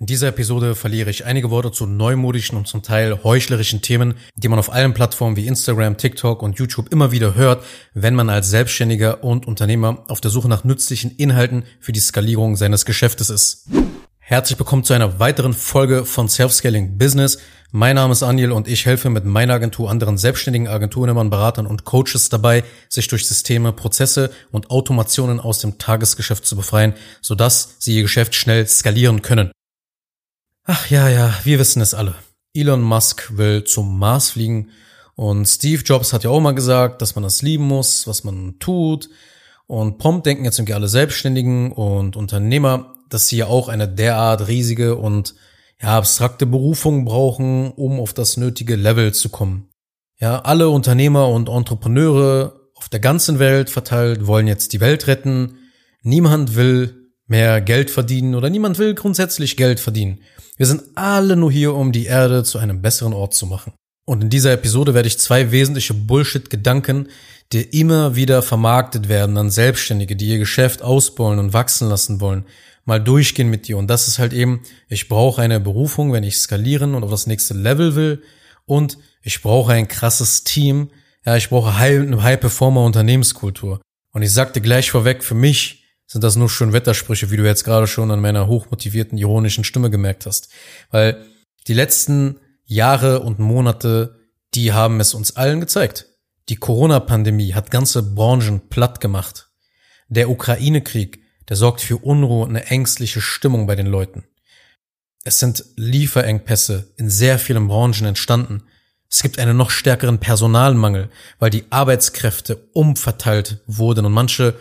In dieser Episode verliere ich einige Worte zu neumodischen und zum Teil heuchlerischen Themen, die man auf allen Plattformen wie Instagram, TikTok und YouTube immer wieder hört, wenn man als Selbstständiger und Unternehmer auf der Suche nach nützlichen Inhalten für die Skalierung seines Geschäftes ist. Herzlich willkommen zu einer weiteren Folge von Self-Scaling Business. Mein Name ist Anil und ich helfe mit meiner Agentur anderen selbstständigen Agenturen, Beratern und Coaches dabei, sich durch Systeme, Prozesse und Automationen aus dem Tagesgeschäft zu befreien, sodass sie ihr Geschäft schnell skalieren können. Ach ja, ja, wir wissen es alle. Elon Musk will zum Mars fliegen und Steve Jobs hat ja auch mal gesagt, dass man das lieben muss, was man tut. Und prompt denken jetzt irgendwie alle Selbstständigen und Unternehmer, dass sie ja auch eine derart riesige und ja, abstrakte Berufung brauchen, um auf das nötige Level zu kommen. Ja, alle Unternehmer und Entrepreneure auf der ganzen Welt verteilt wollen jetzt die Welt retten. Niemand will mehr Geld verdienen oder niemand will grundsätzlich Geld verdienen. Wir sind alle nur hier, um die Erde zu einem besseren Ort zu machen. Und in dieser Episode werde ich zwei wesentliche Bullshit-Gedanken, die immer wieder vermarktet werden an Selbstständige, die ihr Geschäft ausbauen und wachsen lassen wollen, mal durchgehen mit dir. Und das ist halt eben, ich brauche eine Berufung, wenn ich skalieren und auf das nächste Level will. Und ich brauche ein krasses Team. Ja, ich brauche eine High-Performer-Unternehmenskultur. Und ich sagte gleich vorweg, für mich sind das nur schon Wettersprüche, wie du jetzt gerade schon an meiner hochmotivierten, ironischen Stimme gemerkt hast. Weil die letzten Jahre und Monate, die haben es uns allen gezeigt. Die Corona-Pandemie hat ganze Branchen platt gemacht. Der Ukraine-Krieg, der sorgt für Unruhe und eine ängstliche Stimmung bei den Leuten. Es sind Lieferengpässe in sehr vielen Branchen entstanden. Es gibt einen noch stärkeren Personalmangel, weil die Arbeitskräfte umverteilt wurden und manche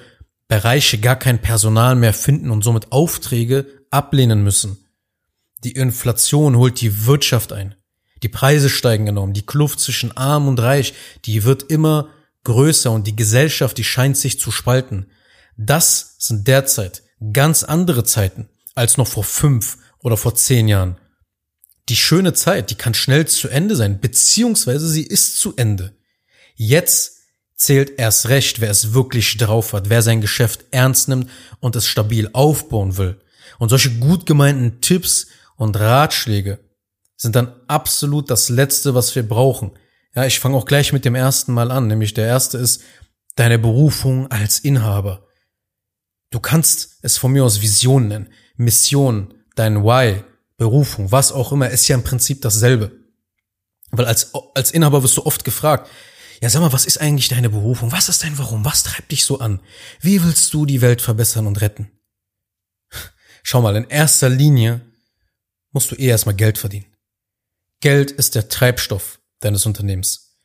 Bereiche gar kein Personal mehr finden und somit Aufträge ablehnen müssen. Die Inflation holt die Wirtschaft ein. Die Preise steigen enorm. Die Kluft zwischen arm und reich, die wird immer größer und die Gesellschaft, die scheint sich zu spalten. Das sind derzeit ganz andere Zeiten als noch vor fünf oder vor zehn Jahren. Die schöne Zeit, die kann schnell zu Ende sein, beziehungsweise sie ist zu Ende. Jetzt zählt erst recht, wer es wirklich drauf hat, wer sein Geschäft ernst nimmt und es stabil aufbauen will. Und solche gut gemeinten Tipps und Ratschläge sind dann absolut das Letzte, was wir brauchen. Ja, ich fange auch gleich mit dem ersten Mal an, nämlich der erste ist deine Berufung als Inhaber. Du kannst es von mir aus Vision nennen, Mission, dein Why, Berufung, was auch immer, ist ja im Prinzip dasselbe. Weil als, als Inhaber wirst du oft gefragt, ja, sag mal, was ist eigentlich deine Berufung? Was ist dein Warum? Was treibt dich so an? Wie willst du die Welt verbessern und retten? Schau mal, in erster Linie musst du eh erstmal Geld verdienen. Geld ist der Treibstoff deines Unternehmens.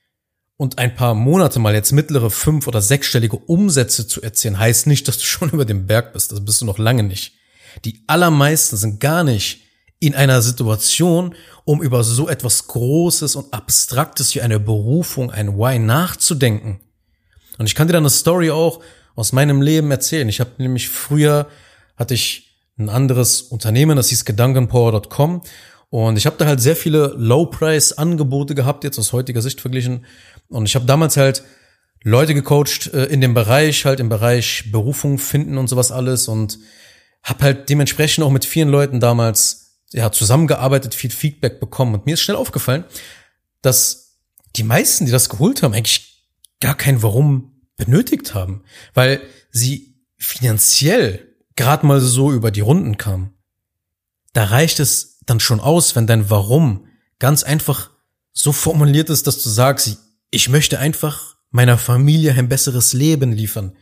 Und ein paar Monate mal jetzt mittlere fünf- oder sechsstellige Umsätze zu erzielen, heißt nicht, dass du schon über dem Berg bist. Das bist du noch lange nicht. Die allermeisten sind gar nicht in einer Situation, um über so etwas Großes und Abstraktes wie eine Berufung, ein Why nachzudenken. Und ich kann dir dann eine Story auch aus meinem Leben erzählen. Ich habe nämlich früher hatte ich ein anderes Unternehmen, das hieß Gedankenpower.com und ich habe da halt sehr viele Low-Price-Angebote gehabt, jetzt aus heutiger Sicht verglichen. Und ich habe damals halt Leute gecoacht äh, in dem Bereich, halt im Bereich Berufung finden und sowas alles und habe halt dementsprechend auch mit vielen Leuten damals ja, zusammengearbeitet, viel Feedback bekommen. Und mir ist schnell aufgefallen, dass die meisten, die das geholt haben, eigentlich gar kein Warum benötigt haben, weil sie finanziell gerade mal so über die Runden kamen. Da reicht es dann schon aus, wenn dein Warum ganz einfach so formuliert ist, dass du sagst, ich möchte einfach meiner Familie ein besseres Leben liefern.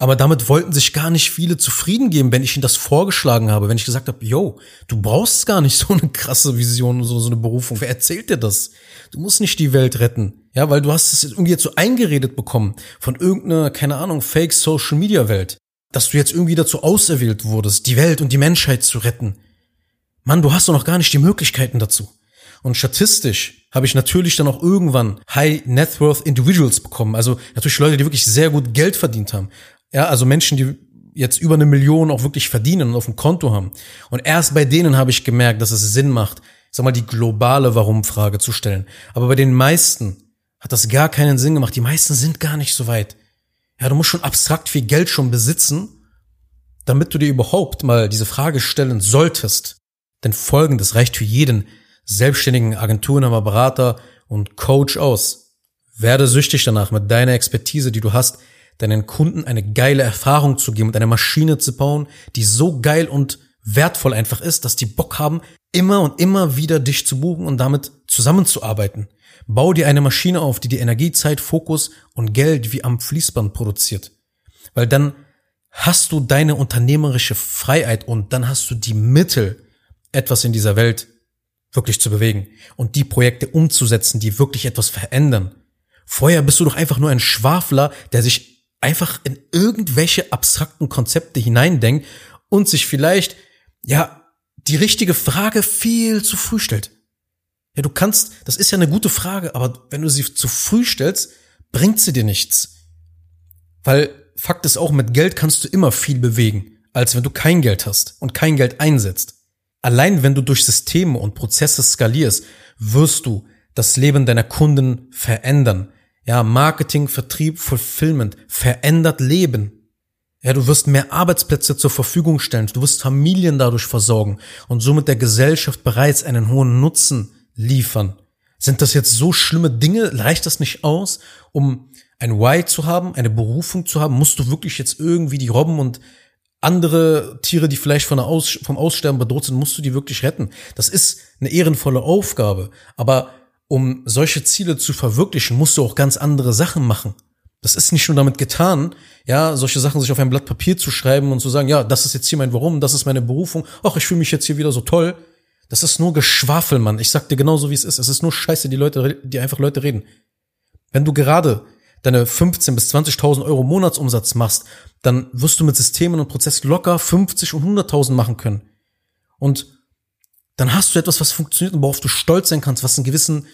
Aber damit wollten sich gar nicht viele zufrieden geben, wenn ich ihnen das vorgeschlagen habe, wenn ich gesagt habe, yo, du brauchst gar nicht so eine krasse Vision, so, so eine Berufung. Wer erzählt dir das? Du musst nicht die Welt retten. Ja, weil du hast es irgendwie jetzt so eingeredet bekommen von irgendeiner, keine Ahnung, Fake Social Media Welt. Dass du jetzt irgendwie dazu auserwählt wurdest, die Welt und die Menschheit zu retten. Mann, du hast doch noch gar nicht die Möglichkeiten dazu. Und statistisch habe ich natürlich dann auch irgendwann High Net Worth Individuals bekommen. Also natürlich Leute, die wirklich sehr gut Geld verdient haben. Ja, also Menschen, die jetzt über eine Million auch wirklich verdienen und auf dem Konto haben. Und erst bei denen habe ich gemerkt, dass es Sinn macht, sag mal, die globale Warum-Frage zu stellen. Aber bei den meisten hat das gar keinen Sinn gemacht. Die meisten sind gar nicht so weit. Ja, du musst schon abstrakt viel Geld schon besitzen, damit du dir überhaupt mal diese Frage stellen solltest. Denn folgendes reicht für jeden selbstständigen Agenturinhaber, Berater und Coach aus. Werde süchtig danach, mit deiner Expertise, die du hast, deinen Kunden eine geile Erfahrung zu geben und eine Maschine zu bauen, die so geil und wertvoll einfach ist, dass die Bock haben, immer und immer wieder dich zu buchen und damit zusammenzuarbeiten. Bau dir eine Maschine auf, die dir Energie, Zeit, Fokus und Geld wie am Fließband produziert. Weil dann hast du deine unternehmerische Freiheit und dann hast du die Mittel, etwas in dieser Welt wirklich zu bewegen und die Projekte umzusetzen, die wirklich etwas verändern. Vorher bist du doch einfach nur ein Schwafler, der sich einfach in irgendwelche abstrakten Konzepte hineindenkt und sich vielleicht, ja, die richtige Frage viel zu früh stellt. Ja, du kannst, das ist ja eine gute Frage, aber wenn du sie zu früh stellst, bringt sie dir nichts. Weil Fakt ist auch, mit Geld kannst du immer viel bewegen, als wenn du kein Geld hast und kein Geld einsetzt. Allein wenn du durch Systeme und Prozesse skalierst, wirst du das Leben deiner Kunden verändern. Ja, Marketing, Vertrieb, Fulfillment verändert Leben. Ja, du wirst mehr Arbeitsplätze zur Verfügung stellen, du wirst Familien dadurch versorgen und somit der Gesellschaft bereits einen hohen Nutzen liefern. Sind das jetzt so schlimme Dinge? Reicht das nicht aus, um ein Why zu haben, eine Berufung zu haben? Musst du wirklich jetzt irgendwie die Robben und andere Tiere, die vielleicht von Aus, vom Aussterben bedroht sind, musst du die wirklich retten? Das ist eine ehrenvolle Aufgabe. Aber um solche Ziele zu verwirklichen, musst du auch ganz andere Sachen machen. Das ist nicht nur damit getan, ja, solche Sachen sich auf ein Blatt Papier zu schreiben und zu sagen, ja, das ist jetzt hier mein Warum, das ist meine Berufung, ach, ich fühle mich jetzt hier wieder so toll. Das ist nur Geschwafel, Mann. Ich sag dir genauso, wie es ist. Es ist nur Scheiße, die Leute, die einfach Leute reden. Wenn du gerade deine 15 bis 20.000 Euro Monatsumsatz machst, dann wirst du mit Systemen und Prozessen locker 50 und 100.000 machen können. Und dann hast du etwas, was funktioniert und worauf du stolz sein kannst, was einen gewissen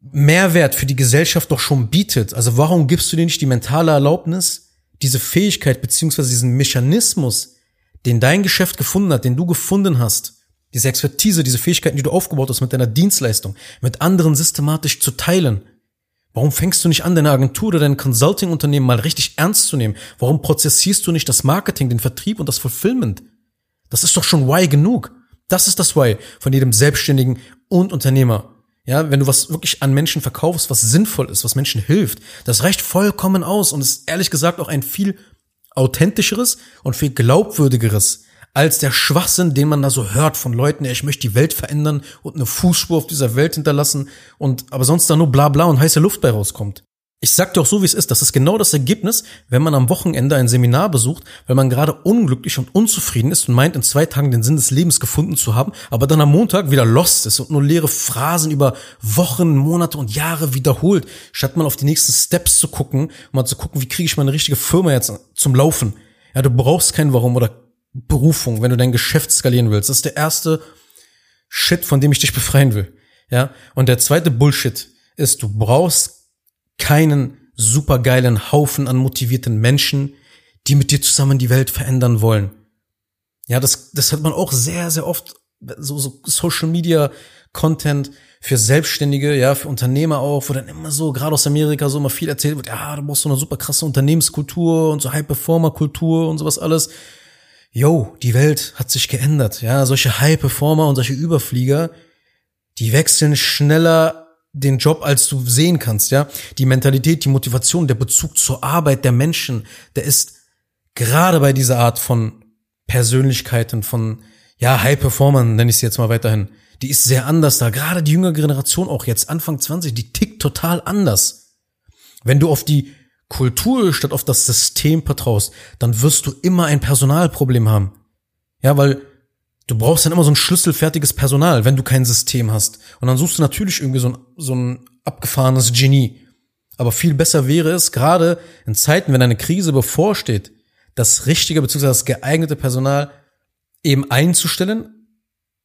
Mehrwert für die Gesellschaft doch schon bietet. Also warum gibst du dir nicht die mentale Erlaubnis, diese Fähigkeit beziehungsweise diesen Mechanismus, den dein Geschäft gefunden hat, den du gefunden hast, diese Expertise, diese Fähigkeiten, die du aufgebaut hast mit deiner Dienstleistung, mit anderen systematisch zu teilen? Warum fängst du nicht an, deine Agentur oder dein Consulting-Unternehmen mal richtig ernst zu nehmen? Warum prozessierst du nicht das Marketing, den Vertrieb und das Fulfillment? Das ist doch schon Why genug. Das ist das Why von jedem Selbstständigen und Unternehmer. Ja, wenn du was wirklich an Menschen verkaufst, was sinnvoll ist, was Menschen hilft, das reicht vollkommen aus und ist ehrlich gesagt auch ein viel authentischeres und viel glaubwürdigeres als der Schwachsinn, den man da so hört von Leuten, ja, ich möchte die Welt verändern und eine Fußspur auf dieser Welt hinterlassen und aber sonst da nur bla bla und heiße Luft bei rauskommt. Ich sag auch so, wie es ist. Das ist genau das Ergebnis, wenn man am Wochenende ein Seminar besucht, weil man gerade unglücklich und unzufrieden ist und meint, in zwei Tagen den Sinn des Lebens gefunden zu haben, aber dann am Montag wieder lost ist und nur leere Phrasen über Wochen, Monate und Jahre wiederholt, statt mal auf die nächsten Steps zu gucken, um mal zu gucken, wie kriege ich meine richtige Firma jetzt zum Laufen. Ja, du brauchst kein Warum oder Berufung, wenn du dein Geschäft skalieren willst. Das ist der erste Shit, von dem ich dich befreien will. Ja, und der zweite Bullshit ist, du brauchst keinen supergeilen Haufen an motivierten Menschen, die mit dir zusammen die Welt verändern wollen. Ja, das, das hat man auch sehr, sehr oft, so, so Social Media Content für Selbstständige, ja, für Unternehmer auch, wo dann immer so, gerade aus Amerika, so immer viel erzählt wird, ja, du brauchst so eine super krasse Unternehmenskultur und so High-Performer-Kultur und sowas alles. Yo, die Welt hat sich geändert, ja, solche High-Performer und solche Überflieger, die wechseln schneller den Job, als du sehen kannst, ja. Die Mentalität, die Motivation, der Bezug zur Arbeit der Menschen, der ist gerade bei dieser Art von Persönlichkeiten, von, ja, High-Performern, nenne ich sie jetzt mal weiterhin, die ist sehr anders da. Gerade die jüngere Generation auch jetzt, Anfang 20, die tickt total anders. Wenn du auf die Kultur statt auf das System vertraust, dann wirst du immer ein Personalproblem haben. Ja, weil du brauchst dann immer so ein schlüsselfertiges Personal, wenn du kein System hast. Und dann suchst du natürlich irgendwie so ein, so ein abgefahrenes Genie. Aber viel besser wäre es, gerade in Zeiten, wenn eine Krise bevorsteht, das richtige bzw. das geeignete Personal eben einzustellen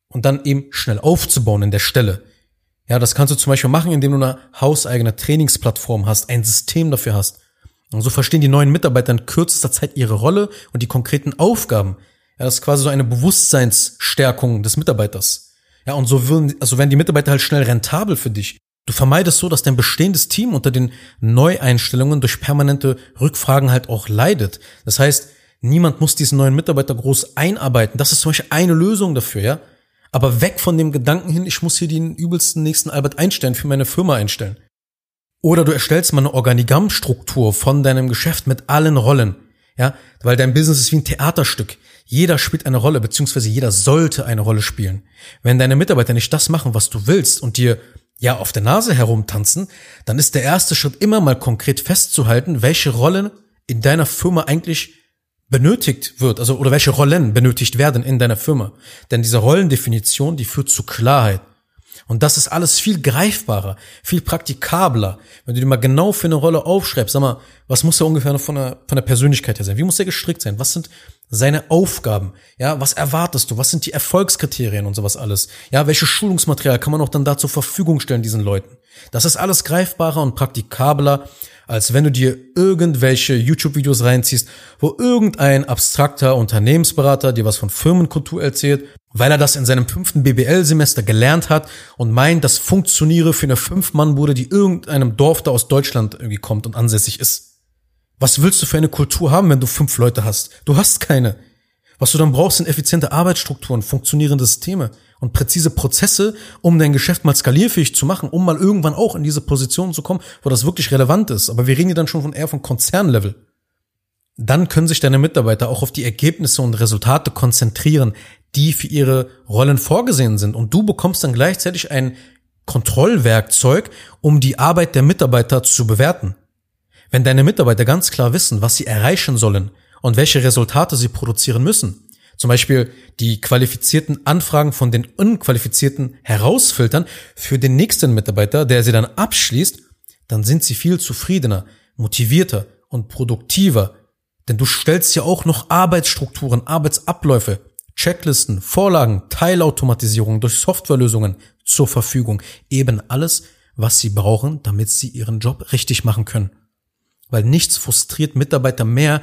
und dann eben schnell aufzubauen in der Stelle. Ja, das kannst du zum Beispiel machen, indem du eine hauseigene Trainingsplattform hast, ein System dafür hast. Und so verstehen die neuen Mitarbeiter in kürzester Zeit ihre Rolle und die konkreten Aufgaben. Ja, das ist quasi so eine Bewusstseinsstärkung des Mitarbeiters. Ja, und so würden, also werden die Mitarbeiter halt schnell rentabel für dich. Du vermeidest so, dass dein bestehendes Team unter den Neueinstellungen durch permanente Rückfragen halt auch leidet. Das heißt, niemand muss diesen neuen Mitarbeiter groß einarbeiten. Das ist zum Beispiel eine Lösung dafür, ja. Aber weg von dem Gedanken hin, ich muss hier den übelsten nächsten Albert Einstein für meine Firma einstellen. Oder du erstellst mal eine Organigrammstruktur von deinem Geschäft mit allen Rollen. Ja, weil dein Business ist wie ein Theaterstück. Jeder spielt eine Rolle, beziehungsweise jeder sollte eine Rolle spielen. Wenn deine Mitarbeiter nicht das machen, was du willst und dir ja auf der Nase herumtanzen, dann ist der erste Schritt immer mal konkret festzuhalten, welche Rollen in deiner Firma eigentlich benötigt wird, also oder welche Rollen benötigt werden in deiner Firma. Denn diese Rollendefinition, die führt zu Klarheit. Und das ist alles viel greifbarer, viel praktikabler. Wenn du dir mal genau für eine Rolle aufschreibst, sag mal, was muss er ungefähr von der, von der Persönlichkeit her sein? Wie muss er gestrickt sein? Was sind seine Aufgaben? Ja, was erwartest du? Was sind die Erfolgskriterien und sowas alles? Ja, welche Schulungsmaterial kann man auch dann da zur Verfügung stellen diesen Leuten? Das ist alles greifbarer und praktikabler, als wenn du dir irgendwelche YouTube-Videos reinziehst, wo irgendein abstrakter Unternehmensberater dir was von Firmenkultur erzählt weil er das in seinem fünften BBL-Semester gelernt hat und meint, das funktioniere für eine Fünf-Mann-Bude, die irgendeinem Dorf da aus Deutschland irgendwie kommt und ansässig ist. Was willst du für eine Kultur haben, wenn du fünf Leute hast? Du hast keine. Was du dann brauchst, sind effiziente Arbeitsstrukturen, funktionierende Systeme und präzise Prozesse, um dein Geschäft mal skalierfähig zu machen, um mal irgendwann auch in diese Position zu kommen, wo das wirklich relevant ist. Aber wir reden hier dann schon von eher von Konzernlevel dann können sich deine Mitarbeiter auch auf die Ergebnisse und Resultate konzentrieren, die für ihre Rollen vorgesehen sind. Und du bekommst dann gleichzeitig ein Kontrollwerkzeug, um die Arbeit der Mitarbeiter zu bewerten. Wenn deine Mitarbeiter ganz klar wissen, was sie erreichen sollen und welche Resultate sie produzieren müssen, zum Beispiel die qualifizierten Anfragen von den unqualifizierten herausfiltern für den nächsten Mitarbeiter, der sie dann abschließt, dann sind sie viel zufriedener, motivierter und produktiver denn du stellst ja auch noch Arbeitsstrukturen, Arbeitsabläufe, Checklisten, Vorlagen, Teilautomatisierung durch Softwarelösungen zur Verfügung. Eben alles, was sie brauchen, damit sie ihren Job richtig machen können. Weil nichts frustriert Mitarbeiter mehr,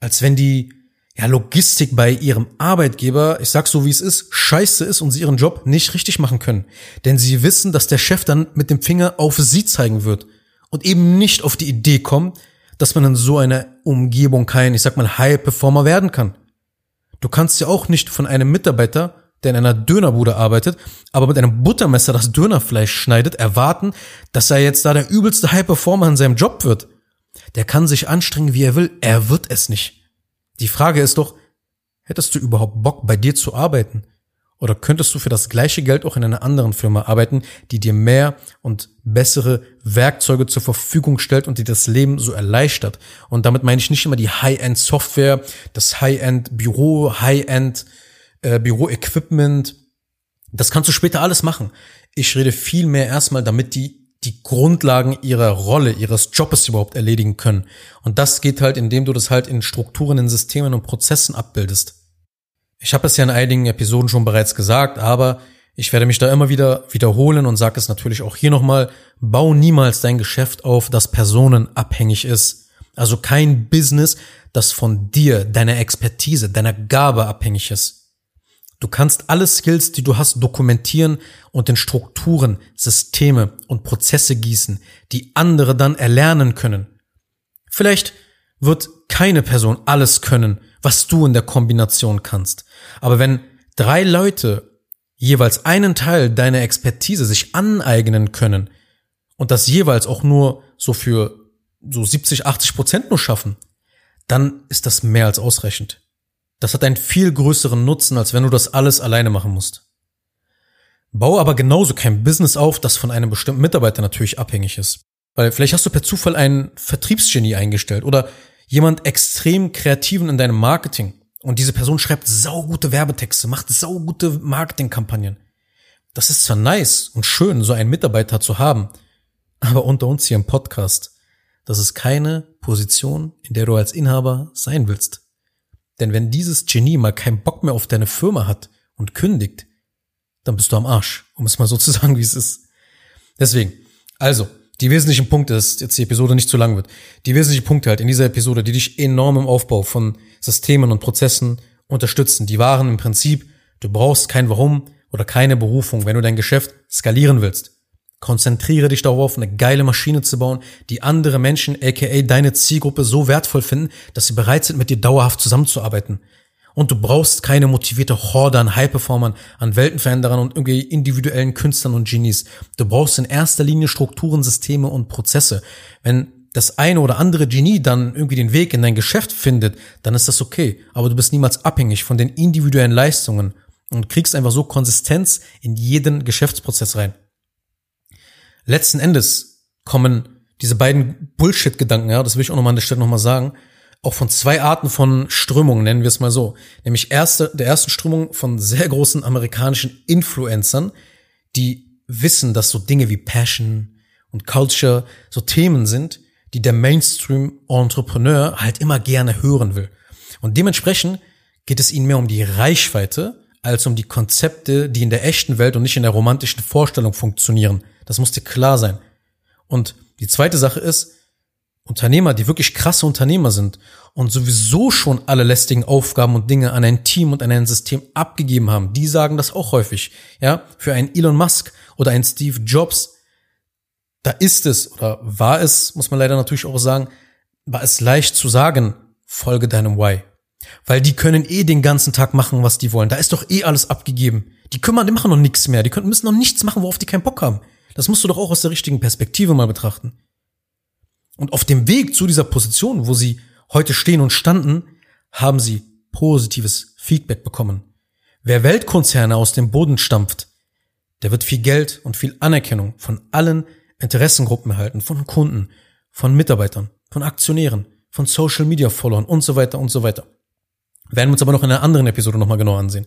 als wenn die ja, Logistik bei ihrem Arbeitgeber, ich sag so wie es ist, scheiße ist und sie ihren Job nicht richtig machen können. Denn sie wissen, dass der Chef dann mit dem Finger auf sie zeigen wird und eben nicht auf die Idee kommt, dass man in so einer Umgebung kein, ich sag mal, High-Performer werden kann. Du kannst ja auch nicht von einem Mitarbeiter, der in einer Dönerbude arbeitet, aber mit einem Buttermesser das Dönerfleisch schneidet, erwarten, dass er jetzt da der übelste High-Performer in seinem Job wird. Der kann sich anstrengen, wie er will, er wird es nicht. Die Frage ist doch, hättest du überhaupt Bock, bei dir zu arbeiten? Oder könntest du für das gleiche Geld auch in einer anderen Firma arbeiten, die dir mehr und bessere Werkzeuge zur Verfügung stellt und dir das Leben so erleichtert? Und damit meine ich nicht immer die High-End Software, das High-End Büro, High-End äh. Das kannst du später alles machen. Ich rede viel mehr erstmal, damit die die Grundlagen ihrer Rolle, ihres Jobs überhaupt erledigen können. Und das geht halt, indem du das halt in Strukturen, in Systemen und Prozessen abbildest. Ich habe es ja in einigen Episoden schon bereits gesagt, aber ich werde mich da immer wieder wiederholen und sage es natürlich auch hier nochmal, bau niemals dein Geschäft auf, das personenabhängig ist. Also kein Business, das von dir, deiner Expertise, deiner Gabe abhängig ist. Du kannst alle Skills, die du hast, dokumentieren und in Strukturen, Systeme und Prozesse gießen, die andere dann erlernen können. Vielleicht wird keine Person alles können, was du in der Kombination kannst. Aber wenn drei Leute jeweils einen Teil deiner Expertise sich aneignen können und das jeweils auch nur so für so 70, 80 Prozent nur schaffen, dann ist das mehr als ausreichend. Das hat einen viel größeren Nutzen, als wenn du das alles alleine machen musst. Baue aber genauso kein Business auf, das von einem bestimmten Mitarbeiter natürlich abhängig ist. Weil vielleicht hast du per Zufall einen Vertriebsgenie eingestellt oder jemand extrem kreativen in deinem Marketing und diese Person schreibt saugute Werbetexte, macht saugute Marketingkampagnen. Das ist zwar nice und schön, so einen Mitarbeiter zu haben, aber unter uns hier im Podcast, das ist keine Position, in der du als Inhaber sein willst. Denn wenn dieses Genie mal keinen Bock mehr auf deine Firma hat und kündigt, dann bist du am Arsch, um es mal so zu sagen, wie es ist. Deswegen, also, die wesentlichen Punkte, dass jetzt die Episode nicht zu lang wird, die wesentlichen Punkte halt in dieser Episode, die dich enorm im Aufbau von Systemen und Prozessen unterstützen, die waren im Prinzip, du brauchst kein Warum oder keine Berufung, wenn du dein Geschäft skalieren willst. Konzentriere dich darauf, eine geile Maschine zu bauen, die andere Menschen, aka deine Zielgruppe, so wertvoll finden, dass sie bereit sind, mit dir dauerhaft zusammenzuarbeiten. Und du brauchst keine motivierte Horde an High-Performern, an Weltenveränderern und irgendwie individuellen Künstlern und Genies. Du brauchst in erster Linie Strukturen, Systeme und Prozesse. Wenn das eine oder andere Genie dann irgendwie den Weg in dein Geschäft findet, dann ist das okay. Aber du bist niemals abhängig von den individuellen Leistungen und kriegst einfach so Konsistenz in jeden Geschäftsprozess rein. Letzten Endes kommen diese beiden Bullshit-Gedanken, ja, das will ich auch nochmal an der Stelle nochmal sagen, auch von zwei Arten von Strömungen, nennen wir es mal so. Nämlich erste, der ersten Strömung von sehr großen amerikanischen Influencern, die wissen, dass so Dinge wie Passion und Culture so Themen sind, die der Mainstream-Entrepreneur halt immer gerne hören will. Und dementsprechend geht es ihnen mehr um die Reichweite als um die Konzepte, die in der echten Welt und nicht in der romantischen Vorstellung funktionieren. Das muss dir klar sein. Und die zweite Sache ist, Unternehmer, die wirklich krasse Unternehmer sind und sowieso schon alle lästigen Aufgaben und Dinge an ein Team und an ein System abgegeben haben, die sagen das auch häufig. Ja, für einen Elon Musk oder einen Steve Jobs, da ist es oder war es, muss man leider natürlich auch sagen, war es leicht zu sagen, folge deinem Why. Weil die können eh den ganzen Tag machen, was die wollen. Da ist doch eh alles abgegeben. Die kümmern, die machen noch nichts mehr. Die können, müssen noch nichts machen, worauf die keinen Bock haben. Das musst du doch auch aus der richtigen Perspektive mal betrachten. Und auf dem Weg zu dieser Position, wo sie heute stehen und standen, haben sie positives Feedback bekommen. Wer Weltkonzerne aus dem Boden stampft, der wird viel Geld und viel Anerkennung von allen Interessengruppen erhalten, von Kunden, von Mitarbeitern, von Aktionären, von Social Media Followern und so weiter und so weiter. Werden wir uns aber noch in einer anderen Episode nochmal genau ansehen.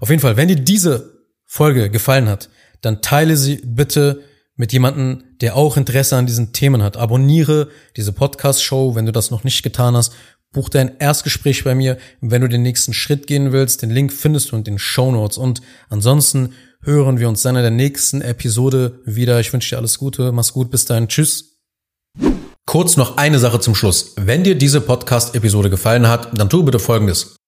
Auf jeden Fall, wenn dir diese Folge gefallen hat, dann teile sie bitte mit jemandem, der auch Interesse an diesen Themen hat. Abonniere diese Podcast-Show, wenn du das noch nicht getan hast. Buch dein Erstgespräch bei mir, wenn du den nächsten Schritt gehen willst. Den Link findest du in den Show Notes. Und ansonsten hören wir uns dann in der nächsten Episode wieder. Ich wünsche dir alles Gute. Mach's gut. Bis dahin. Tschüss. Kurz noch eine Sache zum Schluss. Wenn dir diese Podcast-Episode gefallen hat, dann tu bitte Folgendes.